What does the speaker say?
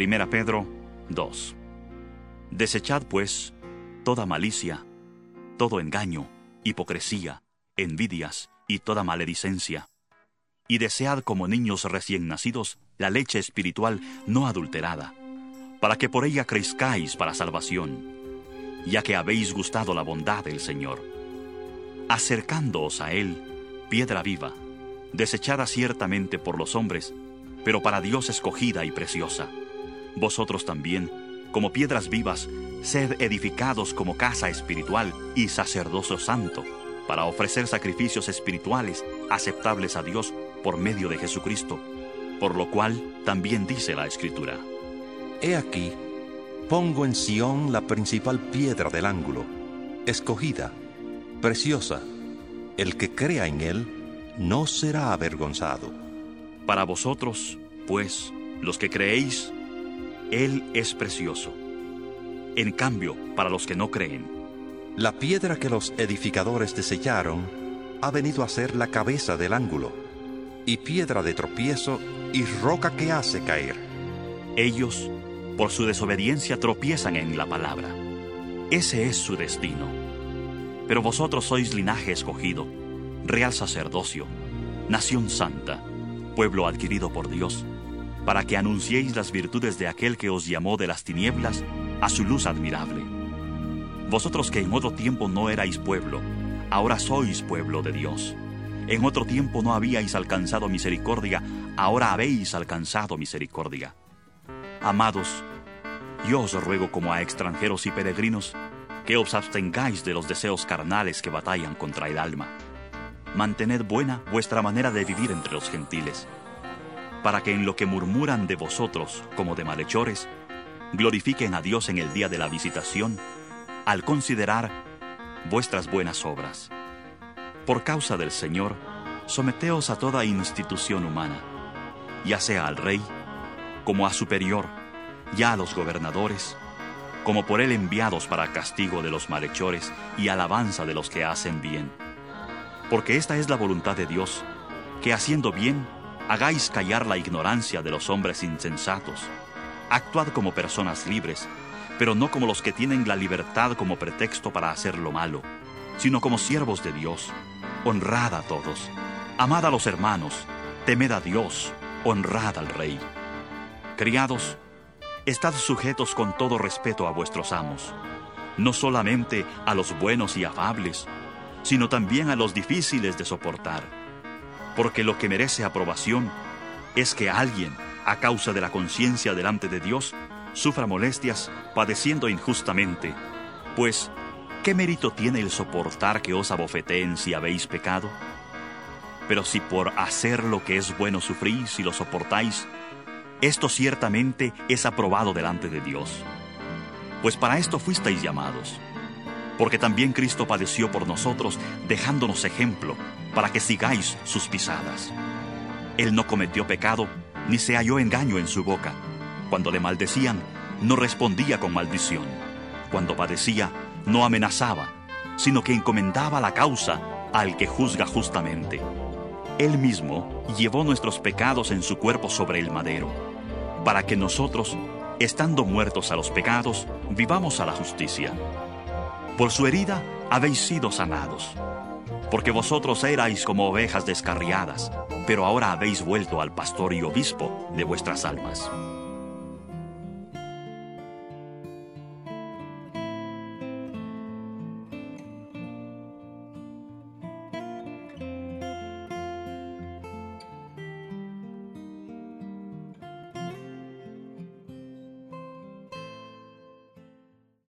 Primera Pedro 2. Desechad pues toda malicia, todo engaño, hipocresía, envidias y toda maledicencia. Y desead como niños recién nacidos la leche espiritual no adulterada, para que por ella crezcáis para salvación, ya que habéis gustado la bondad del Señor. Acercándoos a Él, piedra viva, desechada ciertamente por los hombres, pero para Dios escogida y preciosa vosotros también, como piedras vivas, sed edificados como casa espiritual y sacerdocio santo, para ofrecer sacrificios espirituales aceptables a Dios por medio de Jesucristo, por lo cual también dice la Escritura. He aquí, pongo en Sión la principal piedra del ángulo, escogida, preciosa. El que crea en él no será avergonzado. Para vosotros, pues, los que creéis, él es precioso. En cambio, para los que no creen, La piedra que los edificadores desecharon ha venido a ser la cabeza del ángulo, y piedra de tropiezo y roca que hace caer. ellos, por su desobediencia, tropiezan en la palabra. Ese es su destino. Pero vosotros sois linaje escogido, real sacerdocio, nación santa, pueblo adquirido por Dios, para que anunciéis las virtudes de aquel que os llamó de las tinieblas a su luz admirable. Vosotros que en otro tiempo no erais pueblo, ahora sois pueblo de Dios. En otro tiempo no habíais alcanzado misericordia, ahora habéis alcanzado misericordia. Amados, yo os ruego como a extranjeros y peregrinos, que os abstengáis de los deseos carnales que batallan contra el alma. Mantened buena vuestra manera de vivir entre los gentiles para que en lo que murmuran de vosotros como de malhechores, glorifiquen a Dios en el día de la visitación, al considerar vuestras buenas obras. Por causa del Señor, someteos a toda institución humana, ya sea al rey, como a superior, ya a los gobernadores, como por él enviados para castigo de los malhechores y alabanza de los que hacen bien. Porque esta es la voluntad de Dios, que haciendo bien, hagáis callar la ignorancia de los hombres insensatos. Actuad como personas libres, pero no como los que tienen la libertad como pretexto para hacer lo malo, sino como siervos de Dios. Honrad a todos, amad a los hermanos, temed a Dios, honrad al Rey. Criados, estad sujetos con todo respeto a vuestros amos, no solamente a los buenos y afables, sino también a los difíciles de soportar porque lo que merece aprobación es que alguien, a causa de la conciencia delante de Dios, sufra molestias padeciendo injustamente. Pues, ¿qué mérito tiene el soportar que os abofeteen si habéis pecado? Pero si por hacer lo que es bueno sufrís y lo soportáis, esto ciertamente es aprobado delante de Dios. Pues para esto fuisteis llamados porque también Cristo padeció por nosotros, dejándonos ejemplo, para que sigáis sus pisadas. Él no cometió pecado, ni se halló engaño en su boca. Cuando le maldecían, no respondía con maldición. Cuando padecía, no amenazaba, sino que encomendaba la causa al que juzga justamente. Él mismo llevó nuestros pecados en su cuerpo sobre el madero, para que nosotros, estando muertos a los pecados, vivamos a la justicia. Por su herida habéis sido sanados. Porque vosotros erais como ovejas descarriadas, pero ahora habéis vuelto al pastor y obispo de vuestras almas.